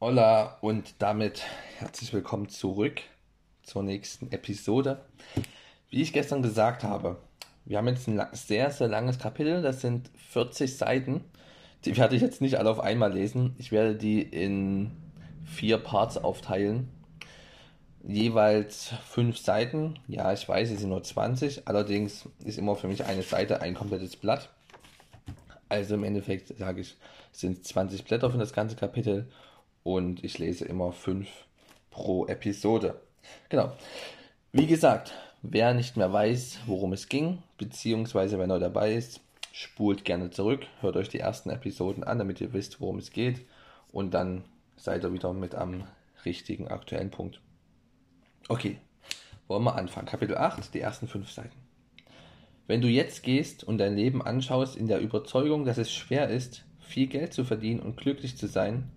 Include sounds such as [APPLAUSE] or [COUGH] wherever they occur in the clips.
Hola und damit herzlich willkommen zurück zur nächsten Episode. Wie ich gestern gesagt habe, wir haben jetzt ein sehr, sehr langes Kapitel, das sind 40 Seiten. Die werde ich jetzt nicht alle auf einmal lesen. Ich werde die in vier Parts aufteilen. Jeweils fünf Seiten. Ja, ich weiß, es sind nur 20. Allerdings ist immer für mich eine Seite ein komplettes Blatt. Also im Endeffekt sage ich, es sind 20 Blätter für das ganze Kapitel und ich lese immer 5 pro Episode. Genau. Wie gesagt, wer nicht mehr weiß, worum es ging, beziehungsweise wer neu dabei ist, spult gerne zurück, hört euch die ersten Episoden an, damit ihr wisst, worum es geht und dann seid ihr wieder mit am richtigen aktuellen Punkt. Okay, wollen wir anfangen. Kapitel 8, die ersten 5 Seiten. Wenn du jetzt gehst und dein Leben anschaust in der Überzeugung, dass es schwer ist, viel Geld zu verdienen und glücklich zu sein,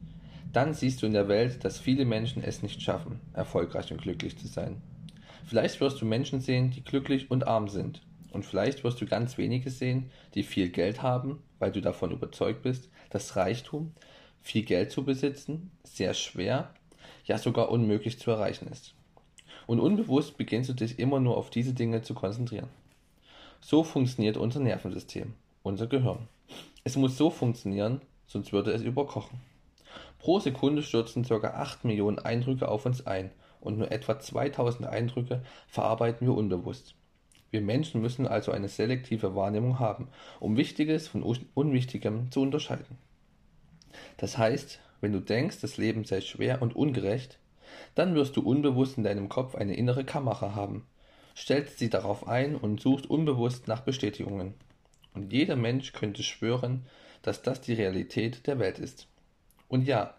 dann siehst du in der Welt, dass viele Menschen es nicht schaffen, erfolgreich und glücklich zu sein. Vielleicht wirst du Menschen sehen, die glücklich und arm sind. Und vielleicht wirst du ganz wenige sehen, die viel Geld haben, weil du davon überzeugt bist, dass Reichtum, viel Geld zu besitzen, sehr schwer, ja sogar unmöglich zu erreichen ist. Und unbewusst beginnst du dich immer nur auf diese Dinge zu konzentrieren. So funktioniert unser Nervensystem, unser Gehirn. Es muss so funktionieren, sonst würde es überkochen. Pro Sekunde stürzen ca. 8 Millionen Eindrücke auf uns ein und nur etwa 2000 Eindrücke verarbeiten wir unbewusst. Wir Menschen müssen also eine selektive Wahrnehmung haben, um Wichtiges von Unwichtigem zu unterscheiden. Das heißt, wenn du denkst, das Leben sei schwer und ungerecht, dann wirst du unbewusst in deinem Kopf eine innere Kamera haben, stellst sie darauf ein und suchst unbewusst nach Bestätigungen. Und jeder Mensch könnte schwören, dass das die Realität der Welt ist. Und ja,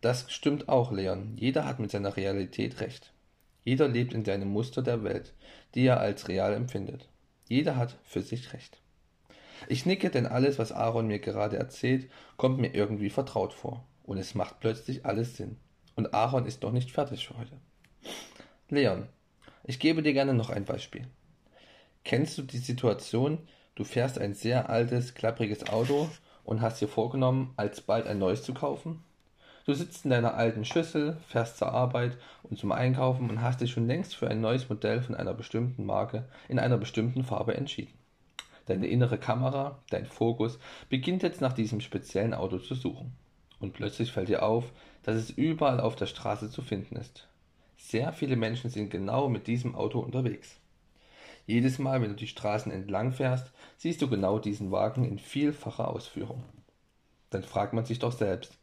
das stimmt auch, Leon. Jeder hat mit seiner Realität recht. Jeder lebt in seinem Muster der Welt, die er als real empfindet. Jeder hat für sich recht. Ich nicke, denn alles, was Aaron mir gerade erzählt, kommt mir irgendwie vertraut vor. Und es macht plötzlich alles Sinn. Und Aaron ist noch nicht fertig für heute. Leon, ich gebe dir gerne noch ein Beispiel. Kennst du die Situation, du fährst ein sehr altes, klappriges Auto und hast dir vorgenommen, alsbald ein neues zu kaufen? Du sitzt in deiner alten Schüssel, fährst zur Arbeit und zum Einkaufen und hast dich schon längst für ein neues Modell von einer bestimmten Marke in einer bestimmten Farbe entschieden. Deine innere Kamera, dein Fokus, beginnt jetzt nach diesem speziellen Auto zu suchen. Und plötzlich fällt dir auf, dass es überall auf der Straße zu finden ist. Sehr viele Menschen sind genau mit diesem Auto unterwegs. Jedes Mal, wenn du die Straßen entlang fährst, siehst du genau diesen Wagen in vielfacher Ausführung. Dann fragt man sich doch selbst,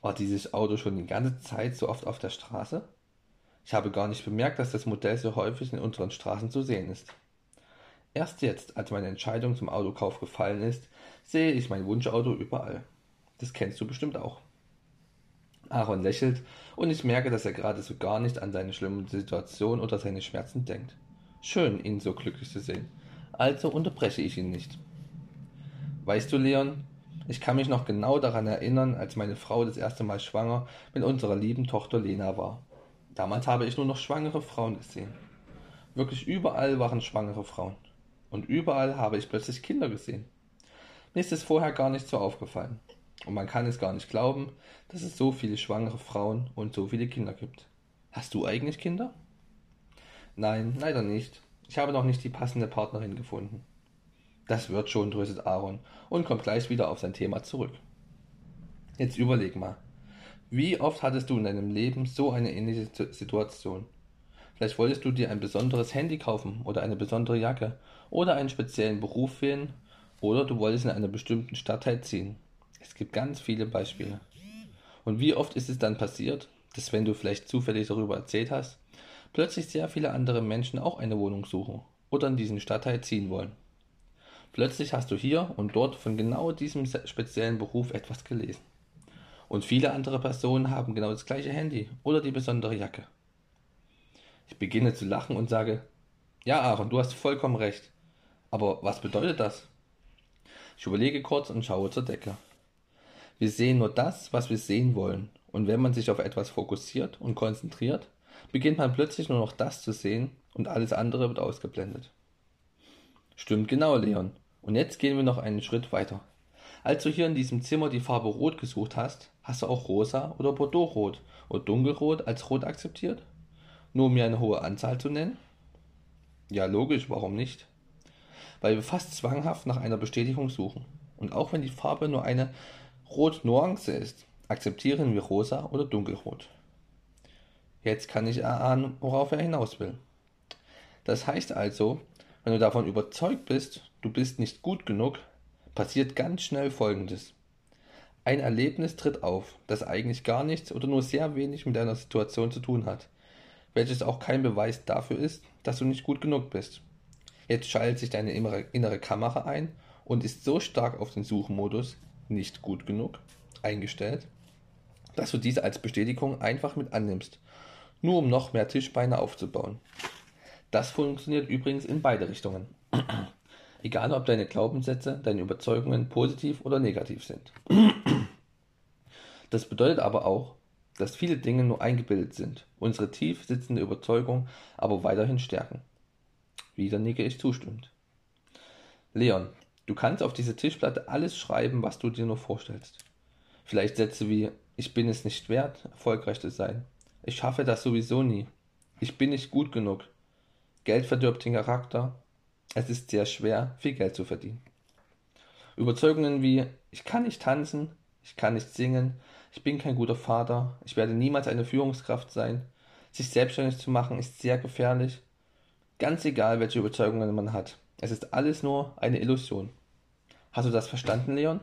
war dieses Auto schon die ganze Zeit so oft auf der Straße? Ich habe gar nicht bemerkt, dass das Modell so häufig in unseren Straßen zu sehen ist. Erst jetzt, als meine Entscheidung zum Autokauf gefallen ist, sehe ich mein Wunschauto überall. Das kennst du bestimmt auch. Aaron lächelt und ich merke, dass er gerade so gar nicht an seine schlimme Situation oder seine Schmerzen denkt. Schön, ihn so glücklich zu sehen. Also unterbreche ich ihn nicht. Weißt du, Leon, ich kann mich noch genau daran erinnern, als meine Frau das erste Mal schwanger mit unserer lieben Tochter Lena war. Damals habe ich nur noch schwangere Frauen gesehen. Wirklich überall waren schwangere Frauen. Und überall habe ich plötzlich Kinder gesehen. Mir ist es vorher gar nicht so aufgefallen. Und man kann es gar nicht glauben, dass es so viele schwangere Frauen und so viele Kinder gibt. Hast du eigentlich Kinder? Nein, leider nicht. Ich habe noch nicht die passende Partnerin gefunden. Das wird schon, tröstet Aaron und kommt gleich wieder auf sein Thema zurück. Jetzt überleg mal. Wie oft hattest du in deinem Leben so eine ähnliche Situation? Vielleicht wolltest du dir ein besonderes Handy kaufen oder eine besondere Jacke oder einen speziellen Beruf wählen oder du wolltest in einer bestimmten Stadtteil ziehen. Es gibt ganz viele Beispiele. Und wie oft ist es dann passiert, dass wenn du vielleicht zufällig darüber erzählt hast, plötzlich sehr viele andere Menschen auch eine Wohnung suchen oder in diesen Stadtteil ziehen wollen. Plötzlich hast du hier und dort von genau diesem speziellen Beruf etwas gelesen. Und viele andere Personen haben genau das gleiche Handy oder die besondere Jacke. Ich beginne zu lachen und sage, ja Aaron, du hast vollkommen recht. Aber was bedeutet das? Ich überlege kurz und schaue zur Decke. Wir sehen nur das, was wir sehen wollen. Und wenn man sich auf etwas fokussiert und konzentriert, beginnt man plötzlich nur noch das zu sehen und alles andere wird ausgeblendet. Stimmt genau, Leon. Und jetzt gehen wir noch einen Schritt weiter. Als du hier in diesem Zimmer die Farbe Rot gesucht hast, hast du auch Rosa oder Bordeauxrot oder Dunkelrot als Rot akzeptiert? Nur um mir eine hohe Anzahl zu nennen? Ja, logisch, warum nicht? Weil wir fast zwanghaft nach einer Bestätigung suchen. Und auch wenn die Farbe nur eine Rot-Nuance ist, akzeptieren wir Rosa oder Dunkelrot. Jetzt kann ich erahnen, worauf er hinaus will. Das heißt also, wenn du davon überzeugt bist, du bist nicht gut genug, passiert ganz schnell Folgendes. Ein Erlebnis tritt auf, das eigentlich gar nichts oder nur sehr wenig mit deiner Situation zu tun hat, welches auch kein Beweis dafür ist, dass du nicht gut genug bist. Jetzt schaltet sich deine innere Kamera ein und ist so stark auf den Suchmodus nicht gut genug eingestellt, dass du diese als Bestätigung einfach mit annimmst, nur um noch mehr Tischbeine aufzubauen. Das funktioniert übrigens in beide Richtungen. [CLEARS THROAT] Egal, ob deine Glaubenssätze, deine Überzeugungen positiv oder negativ sind. Das bedeutet aber auch, dass viele Dinge nur eingebildet sind, unsere tief sitzende Überzeugung aber weiterhin stärken. Wieder nicke ich zustimmend. Leon, du kannst auf diese Tischplatte alles schreiben, was du dir nur vorstellst. Vielleicht Sätze wie Ich bin es nicht wert, erfolgreich zu sein. Ich schaffe das sowieso nie. Ich bin nicht gut genug. Geld verdirbt den Charakter. Es ist sehr schwer, viel Geld zu verdienen. Überzeugungen wie ich kann nicht tanzen, ich kann nicht singen, ich bin kein guter Vater, ich werde niemals eine Führungskraft sein. Sich selbstständig zu machen ist sehr gefährlich. Ganz egal, welche Überzeugungen man hat. Es ist alles nur eine Illusion. Hast du das verstanden, Leon?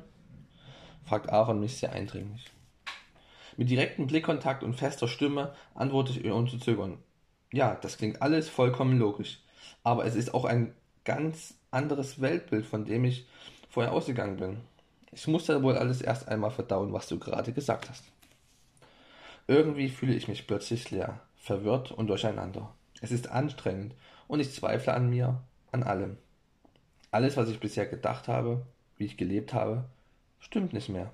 fragt Aaron mich sehr eindringlich. Mit direktem Blickkontakt und fester Stimme antworte ich ohne zu zögern. Ja, das klingt alles vollkommen logisch. Aber es ist auch ein ganz anderes Weltbild, von dem ich vorher ausgegangen bin. Ich muss da wohl alles erst einmal verdauen, was du gerade gesagt hast. Irgendwie fühle ich mich plötzlich leer, verwirrt und durcheinander. Es ist anstrengend und ich zweifle an mir, an allem. Alles, was ich bisher gedacht habe, wie ich gelebt habe, stimmt nicht mehr.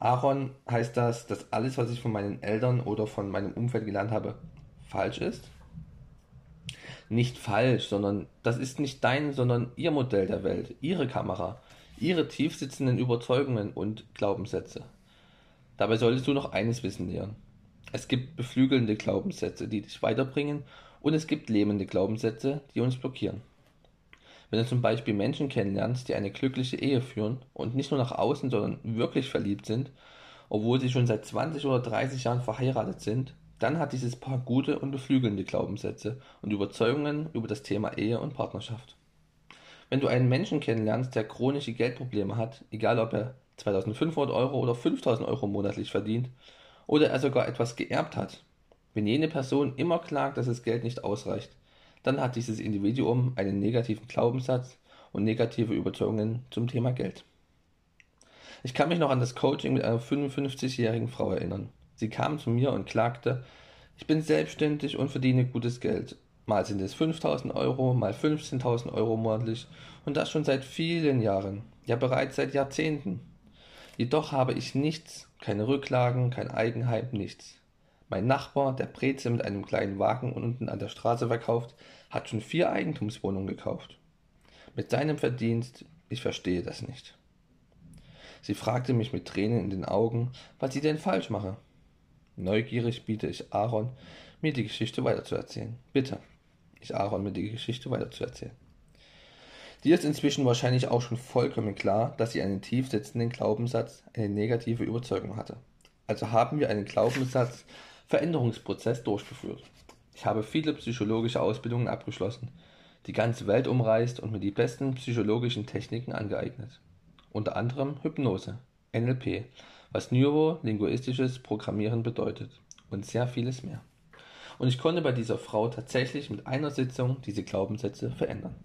Aaron heißt das, dass alles, was ich von meinen Eltern oder von meinem Umfeld gelernt habe, falsch ist? nicht falsch, sondern das ist nicht dein, sondern ihr Modell der Welt, ihre Kamera, ihre tiefsitzenden Überzeugungen und Glaubenssätze. Dabei solltest du noch eines wissen, Leon. Es gibt beflügelnde Glaubenssätze, die dich weiterbringen, und es gibt lähmende Glaubenssätze, die uns blockieren. Wenn du zum Beispiel Menschen kennenlernst, die eine glückliche Ehe führen und nicht nur nach außen, sondern wirklich verliebt sind, obwohl sie schon seit 20 oder 30 Jahren verheiratet sind, dann hat dieses Paar gute und beflügelnde Glaubenssätze und Überzeugungen über das Thema Ehe und Partnerschaft. Wenn du einen Menschen kennenlernst, der chronische Geldprobleme hat, egal ob er 2500 Euro oder 5000 Euro monatlich verdient oder er sogar etwas geerbt hat, wenn jene Person immer klagt, dass das Geld nicht ausreicht, dann hat dieses Individuum einen negativen Glaubenssatz und negative Überzeugungen zum Thema Geld. Ich kann mich noch an das Coaching mit einer 55-jährigen Frau erinnern. Sie kam zu mir und klagte, ich bin selbstständig und verdiene gutes Geld. Mal sind es 5000 Euro, mal 15.000 Euro monatlich und das schon seit vielen Jahren, ja bereits seit Jahrzehnten. Jedoch habe ich nichts, keine Rücklagen, kein Eigenheim, nichts. Mein Nachbar, der Breze mit einem kleinen Wagen unten an der Straße verkauft, hat schon vier Eigentumswohnungen gekauft. Mit seinem Verdienst, ich verstehe das nicht. Sie fragte mich mit Tränen in den Augen, was sie denn falsch mache. Neugierig biete ich Aaron, mir die Geschichte weiterzuerzählen. Bitte, ich Aaron, mir die Geschichte weiterzuerzählen. Dir ist inzwischen wahrscheinlich auch schon vollkommen klar, dass sie einen tief sitzenden Glaubenssatz, eine negative Überzeugung hatte. Also haben wir einen Glaubenssatz Veränderungsprozess durchgeführt. Ich habe viele psychologische Ausbildungen abgeschlossen, die ganze Welt umreist und mir die besten psychologischen Techniken angeeignet. Unter anderem Hypnose, NLP, was neurolinguistisches Programmieren bedeutet und sehr vieles mehr. Und ich konnte bei dieser Frau tatsächlich mit einer Sitzung diese Glaubenssätze verändern.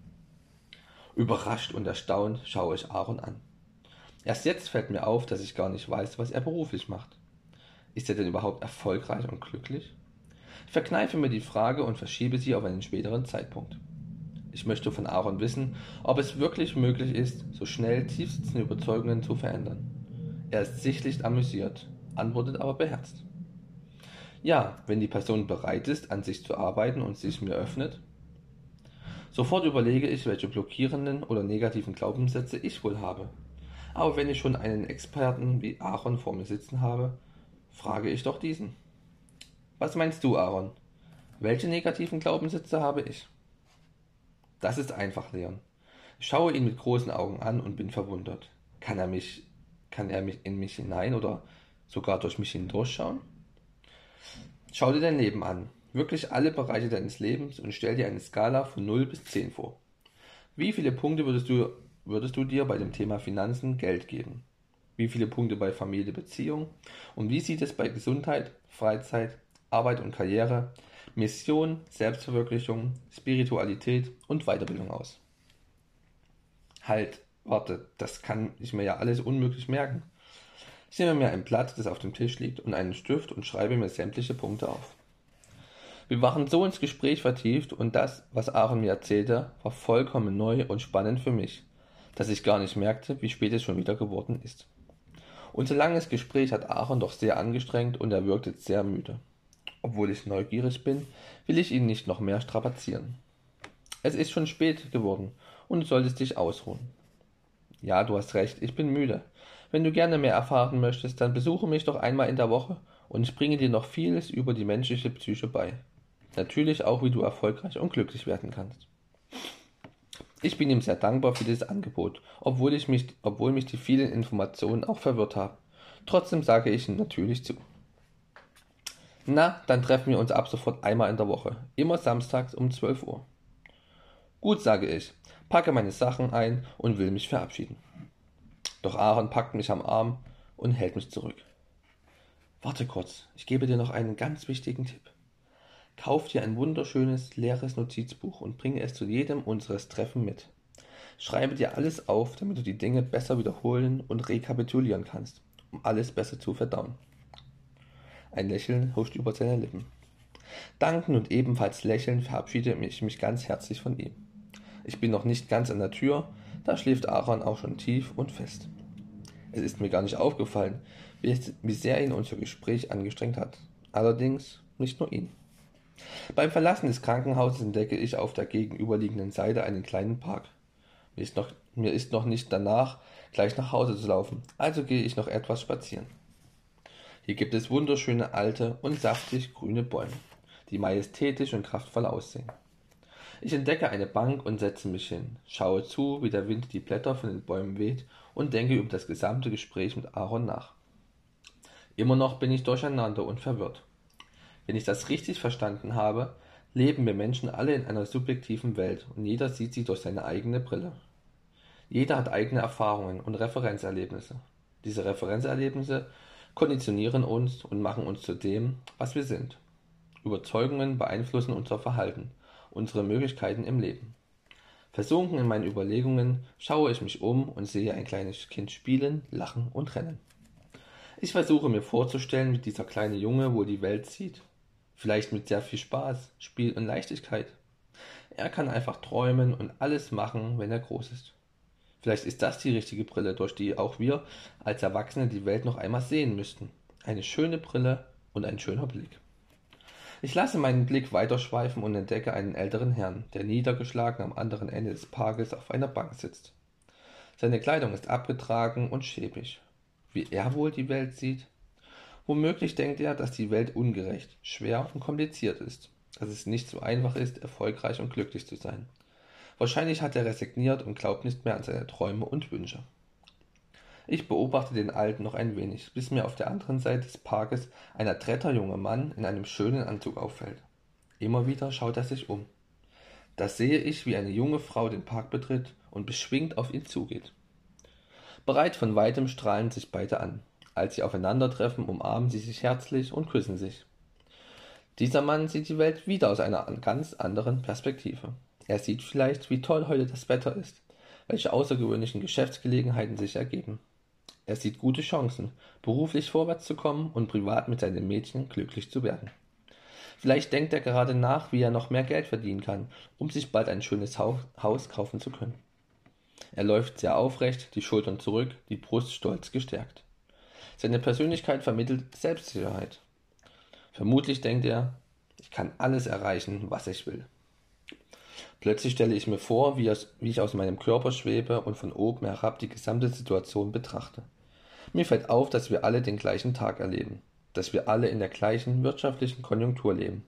Überrascht und erstaunt schaue ich Aaron an. Erst jetzt fällt mir auf, dass ich gar nicht weiß, was er beruflich macht. Ist er denn überhaupt erfolgreich und glücklich? Ich verkneife mir die Frage und verschiebe sie auf einen späteren Zeitpunkt. Ich möchte von Aaron wissen, ob es wirklich möglich ist, so schnell tiefsitzende Überzeugungen zu verändern. Er ist sichtlich amüsiert, antwortet aber beherzt. Ja, wenn die Person bereit ist, an sich zu arbeiten und sich mir öffnet. Sofort überlege ich, welche blockierenden oder negativen Glaubenssätze ich wohl habe. Aber wenn ich schon einen Experten wie Aaron vor mir sitzen habe, frage ich doch diesen. Was meinst du, Aaron? Welche negativen Glaubenssätze habe ich? Das ist einfach, Leon. Ich schaue ihn mit großen Augen an und bin verwundert. Kann er mich, kann er mich in mich hinein oder sogar durch mich hindurchschauen? Schau dir dein Leben an, wirklich alle Bereiche deines Lebens und stell dir eine Skala von 0 bis 10 vor. Wie viele Punkte würdest du, würdest du dir bei dem Thema Finanzen Geld geben? Wie viele Punkte bei Familie, Beziehung? Und wie sieht es bei Gesundheit, Freizeit, Arbeit und Karriere, Mission, Selbstverwirklichung, Spiritualität und Weiterbildung aus? Halt, warte, das kann ich mir ja alles unmöglich merken. Ich nehme mir ein Blatt, das auf dem Tisch liegt, und einen Stift und schreibe mir sämtliche Punkte auf. Wir waren so ins Gespräch vertieft und das, was Aaron mir erzählte, war vollkommen neu und spannend für mich, dass ich gar nicht merkte, wie spät es schon wieder geworden ist. Unser langes Gespräch hat Aaron doch sehr angestrengt und er wirkte sehr müde. Obwohl ich neugierig bin, will ich ihn nicht noch mehr strapazieren. Es ist schon spät geworden und du solltest dich ausruhen. Ja, du hast recht, ich bin müde. Wenn du gerne mehr erfahren möchtest, dann besuche mich doch einmal in der Woche und ich bringe dir noch vieles über die menschliche Psyche bei. Natürlich auch, wie du erfolgreich und glücklich werden kannst. Ich bin ihm sehr dankbar für dieses Angebot, obwohl, ich mich, obwohl mich die vielen Informationen auch verwirrt haben. Trotzdem sage ich ihm natürlich zu. Na, dann treffen wir uns ab sofort einmal in der Woche, immer samstags um 12 Uhr. Gut, sage ich, packe meine Sachen ein und will mich verabschieden. Doch Aaron packt mich am Arm und hält mich zurück. Warte kurz, ich gebe dir noch einen ganz wichtigen Tipp. Kauf dir ein wunderschönes, leeres Notizbuch und bringe es zu jedem unseres Treffen mit. Schreibe dir alles auf, damit du die Dinge besser wiederholen und rekapitulieren kannst, um alles besser zu verdauen. Ein Lächeln huscht über seine Lippen. Danken und ebenfalls lächeln verabschiede ich mich ganz herzlich von ihm. Ich bin noch nicht ganz an der Tür, da schläft Aaron auch schon tief und fest. Es ist mir gar nicht aufgefallen, wie sehr ihn unser Gespräch angestrengt hat. Allerdings nicht nur ihn. Beim Verlassen des Krankenhauses entdecke ich auf der gegenüberliegenden Seite einen kleinen Park. Mir ist noch, mir ist noch nicht danach, gleich nach Hause zu laufen, also gehe ich noch etwas spazieren. Hier gibt es wunderschöne alte und saftig grüne Bäume, die majestätisch und kraftvoll aussehen. Ich entdecke eine Bank und setze mich hin, schaue zu, wie der Wind die Blätter von den Bäumen weht und denke über das gesamte Gespräch mit Aaron nach. Immer noch bin ich durcheinander und verwirrt. Wenn ich das richtig verstanden habe, leben wir Menschen alle in einer subjektiven Welt und jeder sieht sie durch seine eigene Brille. Jeder hat eigene Erfahrungen und Referenzerlebnisse. Diese Referenzerlebnisse konditionieren uns und machen uns zu dem, was wir sind. Überzeugungen beeinflussen unser Verhalten, unsere Möglichkeiten im Leben. Versunken in meinen Überlegungen schaue ich mich um und sehe ein kleines Kind spielen, lachen und rennen. Ich versuche mir vorzustellen, wie dieser kleine Junge wohl die Welt sieht Vielleicht mit sehr viel Spaß, Spiel und Leichtigkeit. Er kann einfach träumen und alles machen, wenn er groß ist. Vielleicht ist das die richtige Brille, durch die auch wir als Erwachsene die Welt noch einmal sehen müssten. Eine schöne Brille und ein schöner Blick. Ich lasse meinen Blick weiterschweifen und entdecke einen älteren Herrn, der niedergeschlagen am anderen Ende des Parkes auf einer Bank sitzt. Seine Kleidung ist abgetragen und schäbig. Wie er wohl die Welt sieht? Womöglich denkt er, dass die Welt ungerecht, schwer und kompliziert ist, dass es nicht so einfach ist, erfolgreich und glücklich zu sein. Wahrscheinlich hat er resigniert und glaubt nicht mehr an seine Träume und Wünsche. Ich beobachte den Alten noch ein wenig, bis mir auf der anderen Seite des Parkes ein adretter junger Mann in einem schönen Anzug auffällt. Immer wieder schaut er sich um. Da sehe ich, wie eine junge Frau den Park betritt und beschwingt auf ihn zugeht. Bereit von weitem strahlen sich beide an. Als sie aufeinandertreffen, umarmen sie sich herzlich und küssen sich. Dieser Mann sieht die Welt wieder aus einer ganz anderen Perspektive. Er sieht vielleicht, wie toll heute das Wetter ist, welche außergewöhnlichen Geschäftsgelegenheiten sich ergeben. Er sieht gute Chancen, beruflich vorwärts zu kommen und privat mit seinem Mädchen glücklich zu werden. Vielleicht denkt er gerade nach, wie er noch mehr Geld verdienen kann, um sich bald ein schönes Haus kaufen zu können. Er läuft sehr aufrecht, die Schultern zurück, die Brust stolz gestärkt. Seine Persönlichkeit vermittelt Selbstsicherheit. Vermutlich denkt er, ich kann alles erreichen, was ich will. Plötzlich stelle ich mir vor, wie, ich aus meinem Körper schwebe und von oben herab die gesamte Situation betrachte. Mir fällt auf, dass wir alle den gleichen Tag erleben, dass wir alle in der gleichen wirtschaftlichen Konjunktur leben.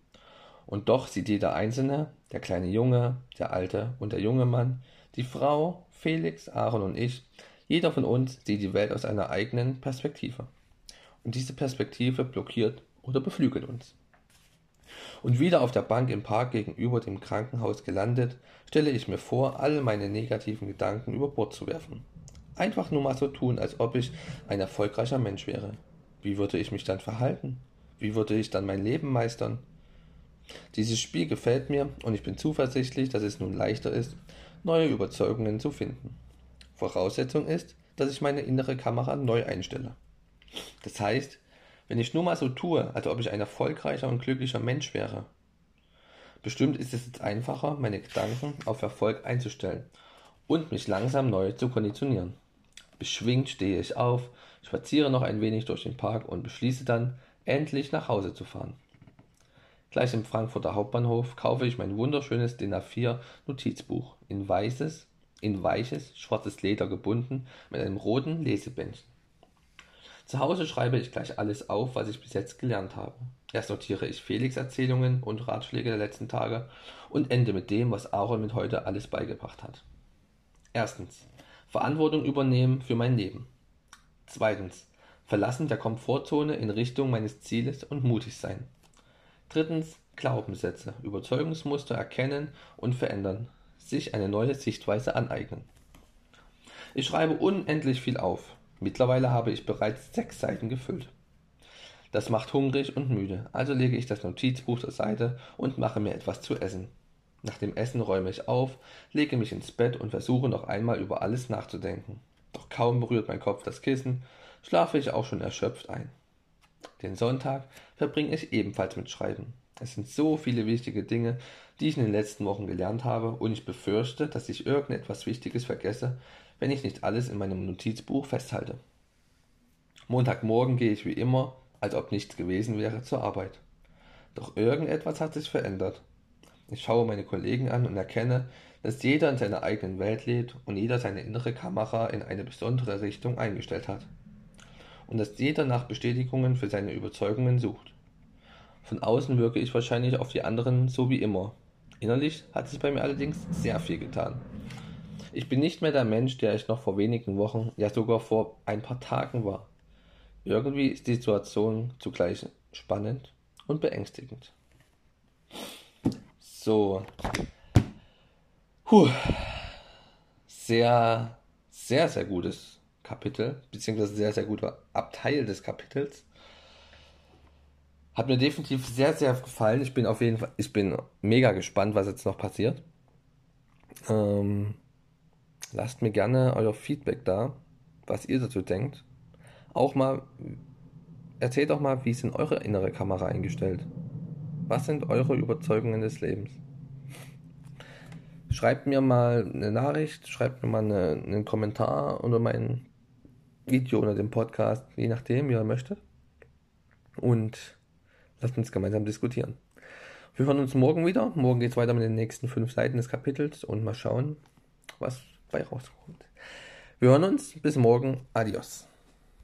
Und doch sieht jeder Einzelne, der kleine Junge, der alte und der junge Mann, die Frau, Felix, Aaron und ich, jeder von uns sieht die Welt aus einer eigenen Perspektive. Und diese Perspektive blockiert oder beflügelt uns. Und wieder auf der Bank im Park gegenüber dem Krankenhaus gelandet, stelle ich mir vor, alle meine negativen Gedanken über Bord zu werfen. Einfach nur mal so tun, als ob ich ein erfolgreicher Mensch wäre. Wie würde ich mich dann verhalten? Wie würde ich dann mein Leben meistern? Dieses Spiel gefällt mir und ich bin zuversichtlich, dass es nun leichter ist, neue Überzeugungen zu finden. Voraussetzung ist, dass ich meine innere Kamera neu einstelle. Das heißt, wenn ich nur mal so tue, als ob ich ein erfolgreicher und glücklicher Mensch wäre. Bestimmt ist es jetzt einfacher, meine Gedanken auf Erfolg einzustellen und mich langsam neu zu konditionieren. Beschwingt stehe ich auf, spaziere noch ein wenig durch den Park und beschließe dann, endlich nach Hause zu fahren. Gleich im Frankfurter Hauptbahnhof kaufe ich mein wunderschönes DIN A4 Notizbuch in weißes, in weiches, schwarzes Leder gebunden mit einem roten Lesebändchen. Zu Hause schreibe ich gleich alles auf, was ich bis jetzt gelernt habe. Erst notiere ich Felix Erzählungen und Ratschläge der letzten Tage und ende mit dem, was Aaron mit heute alles beigebracht hat. Erstens. Verantwortung übernehmen für mein Leben. Zweitens. Verlassen der Komfortzone in Richtung meines Zieles und mutig sein. Drittens. Glaubenssätze, Überzeugungsmuster erkennen und verändern. Sich eine neue Sichtweise aneignen. Ich schreibe unendlich viel auf. Mittlerweile habe ich bereits sechs Seiten gefüllt. Das macht hungrig und müde, also lege ich das Notizbuch zur Seite und mache mir etwas zu essen. Nach dem Essen räume ich auf, lege mich ins Bett und versuche noch einmal über alles nachzudenken. Doch kaum berührt mein Kopf das Kissen, schlafe ich auch schon erschöpft ein. Den Sonntag verbringe ich ebenfalls mit Schreiben. Es sind so viele wichtige Dinge, die ich in den letzten Wochen gelernt habe, und ich befürchte, dass ich irgendetwas Wichtiges vergesse, wenn ich nicht alles in meinem Notizbuch festhalte. Montagmorgen gehe ich wie immer, als ob nichts gewesen wäre, zur Arbeit. Doch irgendetwas hat sich verändert. Ich schaue meine Kollegen an und erkenne, dass jeder in seiner eigenen Welt lebt und jeder seine innere Kamera in eine besondere Richtung eingestellt hat. Und dass jeder nach Bestätigungen für seine Überzeugungen sucht. Von außen wirke ich wahrscheinlich auf die anderen so wie immer. Innerlich hat sich bei mir allerdings sehr viel getan. Ich bin nicht mehr der Mensch, der ich noch vor wenigen Wochen, ja sogar vor ein paar Tagen war. Irgendwie ist die Situation zugleich spannend und beängstigend. So. Puh. Sehr, sehr, sehr gutes Kapitel, beziehungsweise sehr, sehr guter Abteil des Kapitels. Hat mir definitiv sehr, sehr gefallen. Ich bin auf jeden Fall, ich bin mega gespannt, was jetzt noch passiert. Ähm, Lasst mir gerne euer Feedback da, was ihr dazu denkt. Auch mal, erzählt auch mal, wie ist in eure innere Kamera eingestellt? Was sind eure Überzeugungen des Lebens? Schreibt mir mal eine Nachricht, schreibt mir mal eine, einen Kommentar unter mein Video oder dem Podcast, je nachdem, wie ihr möchtet. Und lasst uns gemeinsam diskutieren. Wir hören uns morgen wieder. Morgen geht es weiter mit den nächsten fünf Seiten des Kapitels und mal schauen, was bei rauskommt. Wir hören uns. Bis morgen. Adios.